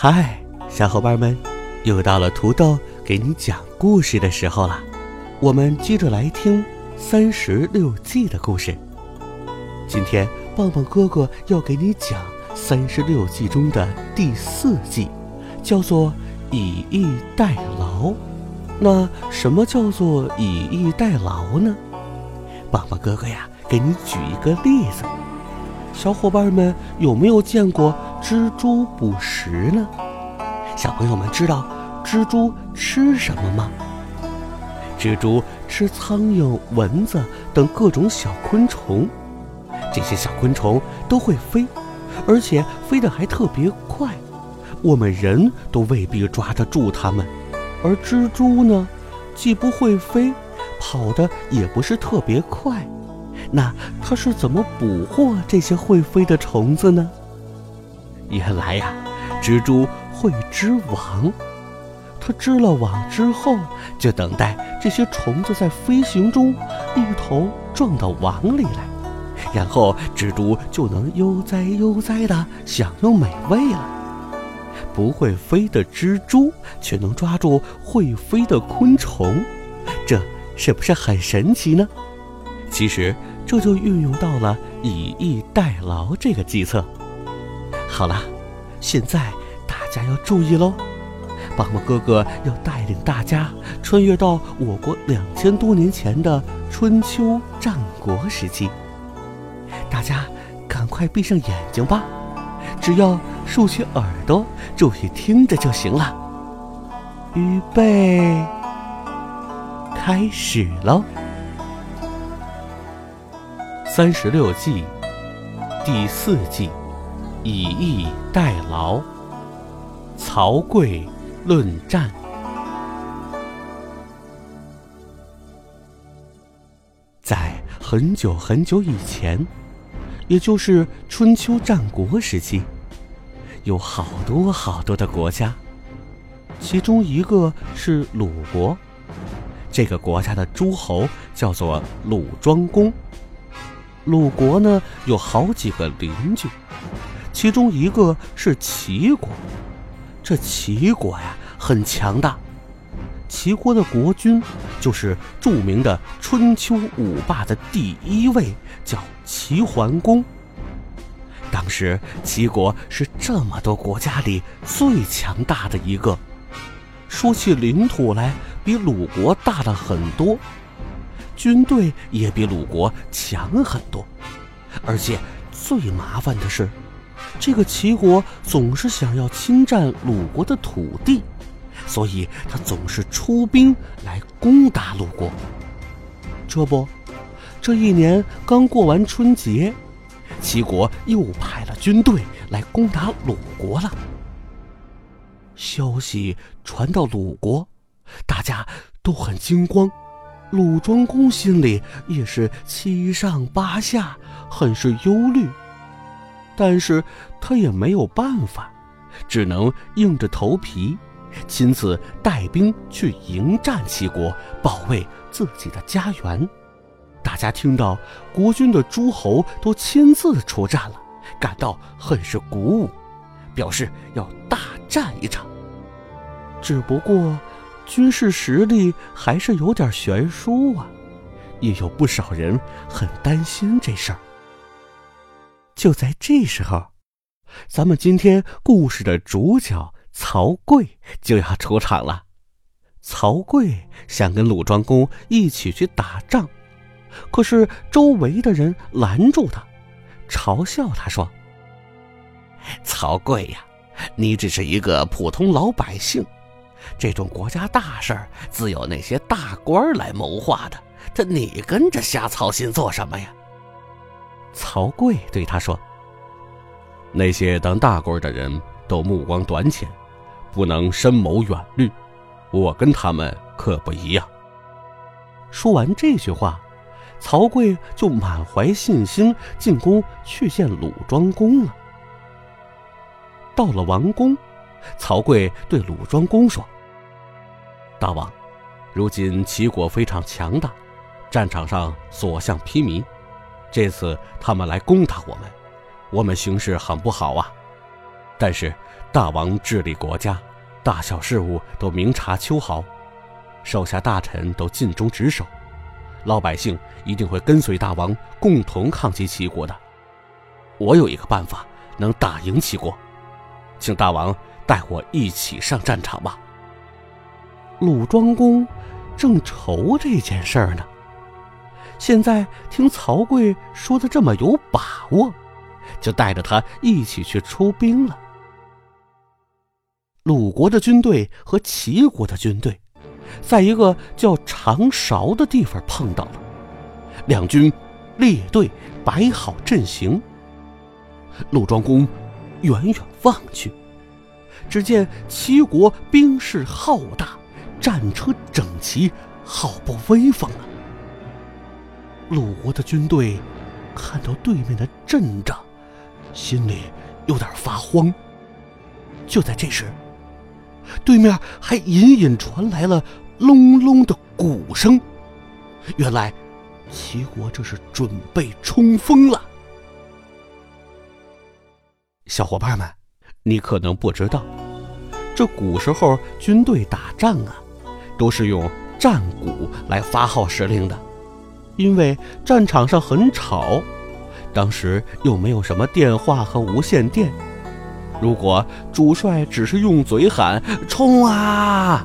嗨，小伙伴们，又到了土豆给你讲故事的时候了。我们接着来听三十六计的故事。今天，棒棒哥哥要给你讲三十六计中的第四计，叫做以逸待劳。那什么叫做以逸待劳呢？棒棒哥哥呀，给你举一个例子。小伙伴们有没有见过蜘蛛捕食呢？小朋友们知道蜘蛛吃什么吗？蜘蛛吃苍蝇、蚊子等各种小昆虫。这些小昆虫都会飞，而且飞得还特别快，我们人都未必抓得住它们。而蜘蛛呢，既不会飞。跑的也不是特别快，那它是怎么捕获这些会飞的虫子呢？原来呀，蜘蛛会织网，它织了网之后，就等待这些虫子在飞行中一头撞到网里来，然后蜘蛛就能悠哉悠哉地享用美味了。不会飞的蜘蛛却能抓住会飞的昆虫，这。是不是很神奇呢？其实这就运用到了以逸待劳这个计策。好了，现在大家要注意喽！棒棒哥哥要带领大家穿越到我国两千多年前的春秋战国时期。大家赶快闭上眼睛吧，只要竖起耳朵，注意听着就行了。预备。开始喽！三十六计，第四计，以逸待劳。曹刿论战。在很久很久以前，也就是春秋战国时期，有好多好多的国家，其中一个是鲁国。这个国家的诸侯叫做鲁庄公。鲁国呢有好几个邻居，其中一个是齐国。这齐国呀很强大，齐国的国君就是著名的春秋五霸的第一位，叫齐桓公。当时齐国是这么多国家里最强大的一个。说起领土来，比鲁国大了很多，军队也比鲁国强很多，而且最麻烦的是，这个齐国总是想要侵占鲁国的土地，所以他总是出兵来攻打鲁国。这不，这一年刚过完春节，齐国又派了军队来攻打鲁国了。消息传到鲁国，大家都很惊慌，鲁庄公心里也是七上八下，很是忧虑。但是他也没有办法，只能硬着头皮，亲自带兵去迎战齐国，保卫自己的家园。大家听到国君的诸侯都亲自出战了，感到很是鼓舞。表示要大战一场，只不过军事实力还是有点悬殊啊，也有不少人很担心这事儿。就在这时候，咱们今天故事的主角曹刿就要出场了。曹刿想跟鲁庄公一起去打仗，可是周围的人拦住他，嘲笑他说。曹刿呀，你只是一个普通老百姓，这种国家大事儿自有那些大官来谋划的，这你跟着瞎操心做什么呀？曹刿对他说：“那些当大官的人都目光短浅，不能深谋远虑。我跟他们可不一样。说完这句话，曹刿就满怀信心进宫去见鲁庄公了。到了王宫，曹刿对鲁庄公说：“大王，如今齐国非常强大，战场上所向披靡。这次他们来攻打我们，我们形势很不好啊。但是大王治理国家。”大小事务都明察秋毫，手下大臣都尽忠职守，老百姓一定会跟随大王共同抗击齐国的。我有一个办法能打赢齐国，请大王带我一起上战场吧。鲁庄公正愁这件事儿呢，现在听曹刿说的这么有把握，就带着他一起去出兵了。鲁国的军队和齐国的军队，在一个叫长勺的地方碰到了。两军列队摆好阵型。鲁庄公远远望去，只见齐国兵势浩大，战车整齐，好不威风啊！鲁国的军队看到对面的阵仗，心里有点发慌。就在这时，对面还隐隐传来了隆隆的鼓声，原来齐国这是准备冲锋了。小伙伴们，你可能不知道，这古时候军队打仗啊，都是用战鼓来发号施令的，因为战场上很吵，当时又没有什么电话和无线电。如果主帅只是用嘴喊“冲啊”，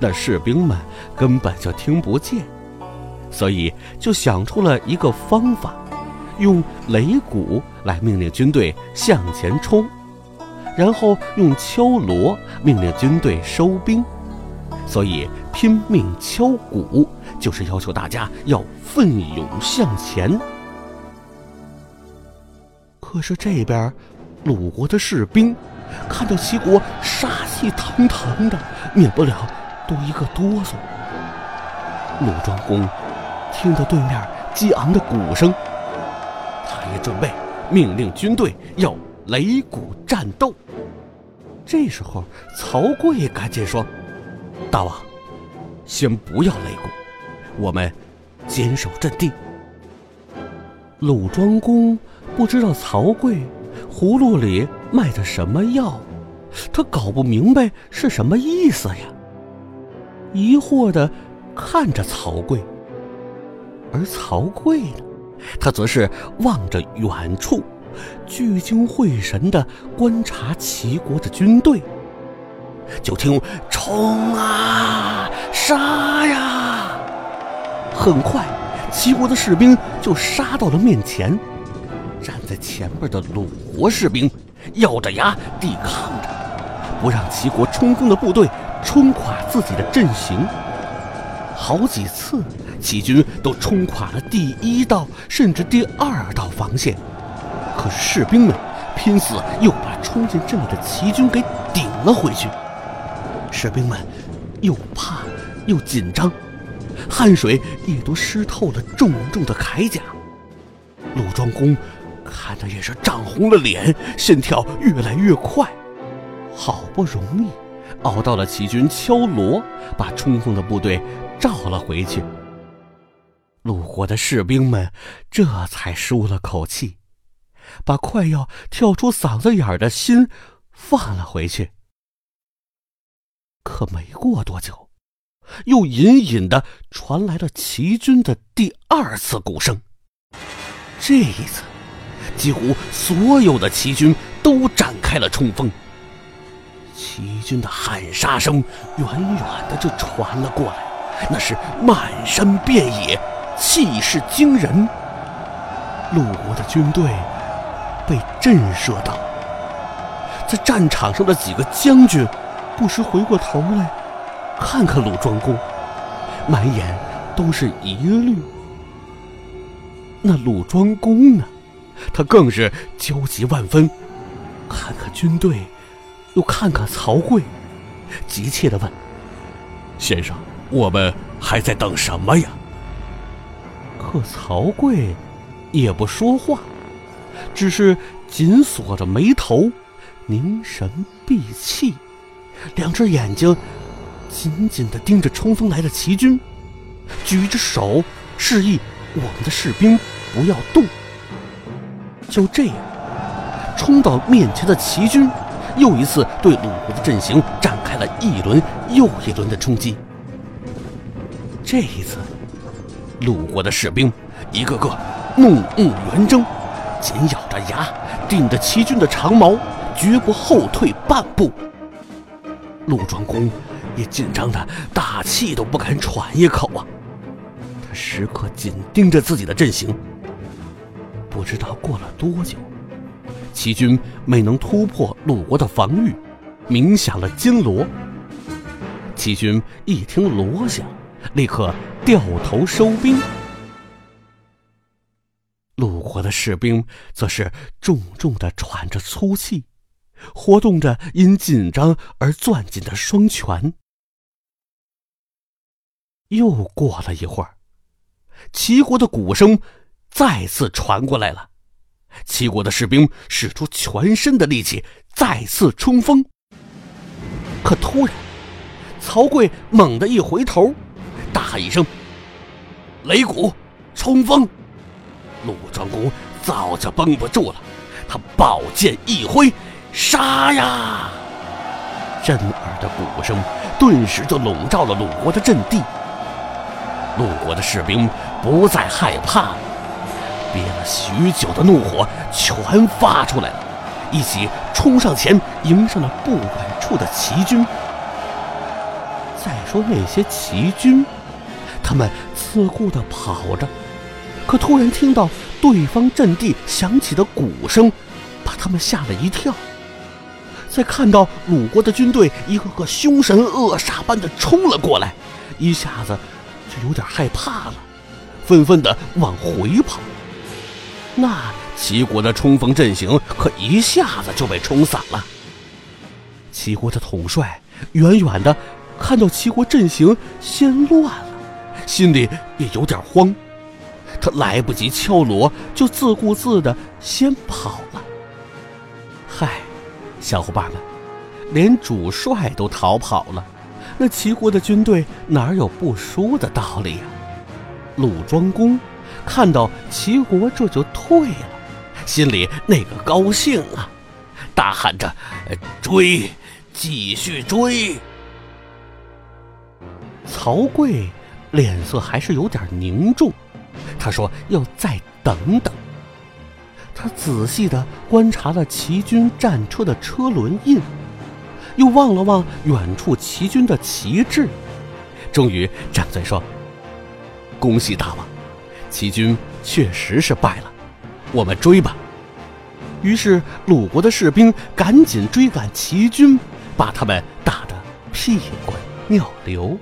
那士兵们根本就听不见，所以就想出了一个方法，用擂鼓来命令军队向前冲，然后用敲锣命令军队收兵。所以拼命敲鼓，就是要求大家要奋勇向前。可是这边……鲁国的士兵看到齐国杀气腾腾的，免不了都一个哆嗦。鲁庄公听到对面激昂的鼓声，他也准备命令军队要擂鼓战斗。这时候，曹刿赶紧说：“大王，先不要擂鼓，我们坚守阵地。”鲁庄公不知道曹刿。葫芦里卖的什么药？他搞不明白是什么意思呀！疑惑的看着曹刿，而曹刿呢，他则是望着远处，聚精会神的观察齐国的军队。就听“冲啊，杀呀！”很快，齐国的士兵就杀到了面前。站在前边的鲁国士兵咬着牙抵抗着，不让齐国冲锋的部队冲垮自己的阵型。好几次，齐军都冲垮了第一道甚至第二道防线，可是士兵们拼死又把冲进阵里的齐军给顶了回去。士兵们又怕又紧张，汗水也都湿透了重重的铠甲。鲁庄公。看的也是涨红了脸，心跳越来越快。好不容易熬到了齐军敲锣，把冲锋的部队召了回去。鲁国的士兵们这才舒了口气，把快要跳出嗓子眼的心放了回去。可没过多久，又隐隐的传来了齐军的第二次鼓声。这一次。几乎所有的齐军都展开了冲锋。齐军的喊杀声远远的就传了过来，那是满山遍野，气势惊人。鲁国的军队被震慑到，在战场上的几个将军不时回过头来看看鲁庄公，满眼都是疑虑。那鲁庄公呢？他更是焦急万分，看看军队，又看看曹刿，急切地问：“先生，我们还在等什么呀？”可曹刿也不说话，只是紧锁着眉头，凝神闭气，两只眼睛紧紧地盯着冲锋来的齐军，举着手示意我们的士兵不要动。就这样，冲到面前的齐军又一次对鲁国的阵型展开了一轮又一轮的冲击。这一次。鲁国的士兵一个个怒目圆睁，紧咬着牙，顶着齐军的长矛，绝不后退半步。陆庄公也紧张的大气都不敢喘一口啊！他时刻紧盯着自己的阵型。不知道过了多久，齐军没能突破鲁国的防御，鸣响了金锣。齐军一听锣响，立刻。掉头收兵，鲁国的士兵则是重重的喘着粗气，活动着因紧张而攥紧的双拳。又过了一会儿，齐国的鼓声再次传过来了，齐国的士兵使出全身的力气再次冲锋。可突然，曹刿猛地一回头。大喊一声：“擂鼓，冲锋！”鲁庄公早就绷不住了，他宝剑一挥，杀呀！震耳的鼓声顿时就笼罩了鲁国的阵地。鲁国的士兵不再害怕了，憋了许久的怒火全发出来了，一起冲上前迎上了不远处的齐军。再说那些齐军。他们自顾地跑着，可突然听到对方阵地响起的鼓声，把他们吓了一跳。再看到鲁国的军队一个个凶神恶煞般的冲了过来，一下子就有点害怕了，纷纷的往回跑。那齐国的冲锋阵型可一下子就被冲散了。齐国的统帅远远的看到齐国阵型先乱了。心里也有点慌，他来不及敲锣，就自顾自的先跑了。嗨，小伙伴们，连主帅都逃跑了，那齐国的军队哪有不输的道理呀？鲁庄公看到齐国这就退了，心里那个高兴啊，大喊着：“追，继续追！”曹刿。脸色还是有点凝重，他说：“要再等等。”他仔细的观察了齐军战车的车轮印，又望了望远处齐军的旗帜，终于张嘴说：“恭喜大王，齐军确实是败了，我们追吧。”于是鲁国的士兵赶紧追赶齐军，把他们打得屁滚尿流。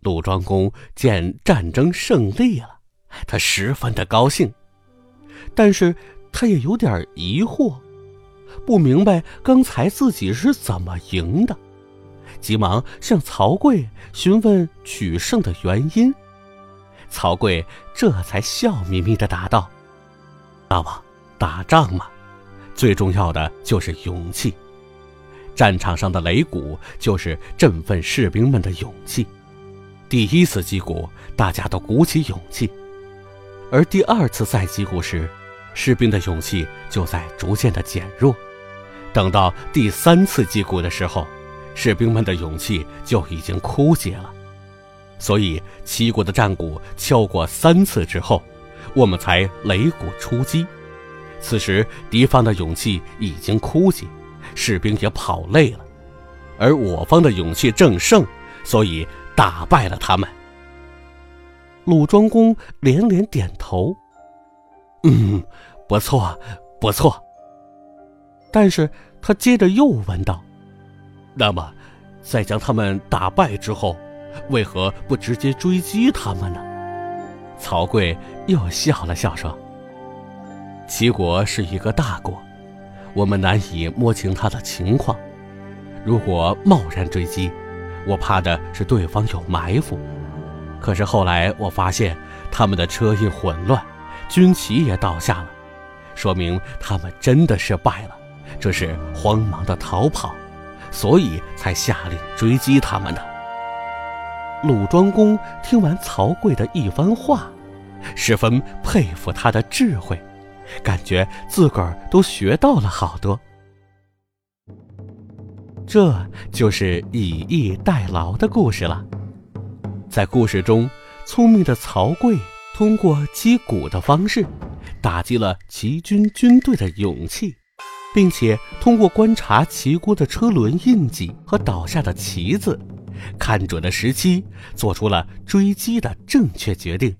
鲁庄公见战争胜利了，他十分的高兴，但是他也有点疑惑，不明白刚才自己是怎么赢的，急忙向曹刿询问取胜的原因。曹刿这才笑眯眯的答道：“大王，打仗嘛，最重要的就是勇气，战场上的擂鼓就是振奋士兵们的勇气。”第一次击鼓，大家都鼓起勇气；而第二次再击鼓时，士兵的勇气就在逐渐的减弱。等到第三次击鼓的时候，士兵们的勇气就已经枯竭了。所以，齐国的战鼓敲过三次之后，我们才擂鼓出击。此时，敌方的勇气已经枯竭，士兵也跑累了，而我方的勇气正盛，所以。打败了他们。鲁庄公连连点头，嗯，不错，不错。但是他接着又问道：“那么，在将他们打败之后，为何不直接追击他们呢？”曹刿又笑了笑说：“齐国是一个大国，我们难以摸清他的情况。如果贸然追击，我怕的是对方有埋伏。可是后来我发现，他们的车印混乱，军旗也倒下了，说明他们真的是败了，这是慌忙的逃跑，所以才下令追击他们的。鲁庄公听完曹刿的一番话，十分佩服他的智慧，感觉自个儿都学到了好多。这就是以逸待劳的故事了。在故事中，聪明的曹刿通过击鼓的方式，打击了齐军军队的勇气，并且通过观察齐国的车轮印记和倒下的旗子。看准了时机，做出了追击的正确决定，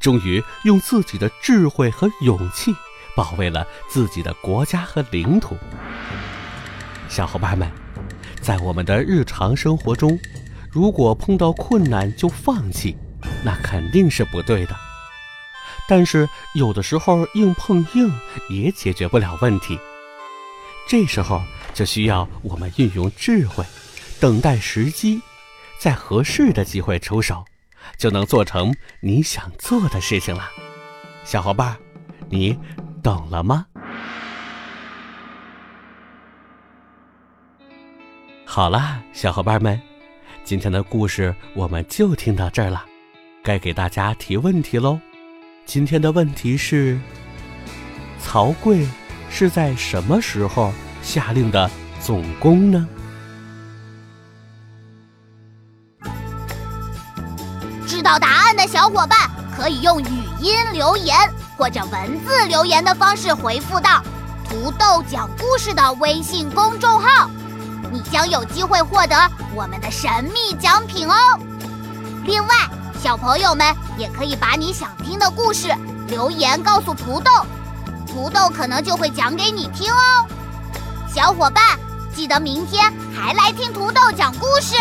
终于用自己的智慧和勇气保卫了自己的国家和领土。小伙伴们，在我们的日常生活中，如果碰到困难就放弃，那肯定是不对的。但是有的时候硬碰硬也解决不了问题，这时候就需要我们运用智慧。等待时机，在合适的机会出手，就能做成你想做的事情了。小伙伴，你懂了吗？好啦，小伙伴们，今天的故事我们就听到这儿了，该给大家提问题喽。今天的问题是：曹刿是在什么时候下令的总攻呢？知道答案的小伙伴可以用语音留言或者文字留言的方式回复到“土豆讲故事”的微信公众号，你将有机会获得我们的神秘奖品哦。另外，小朋友们也可以把你想听的故事留言告诉土豆，土豆可能就会讲给你听哦。小伙伴，记得明天还来听土豆讲故事。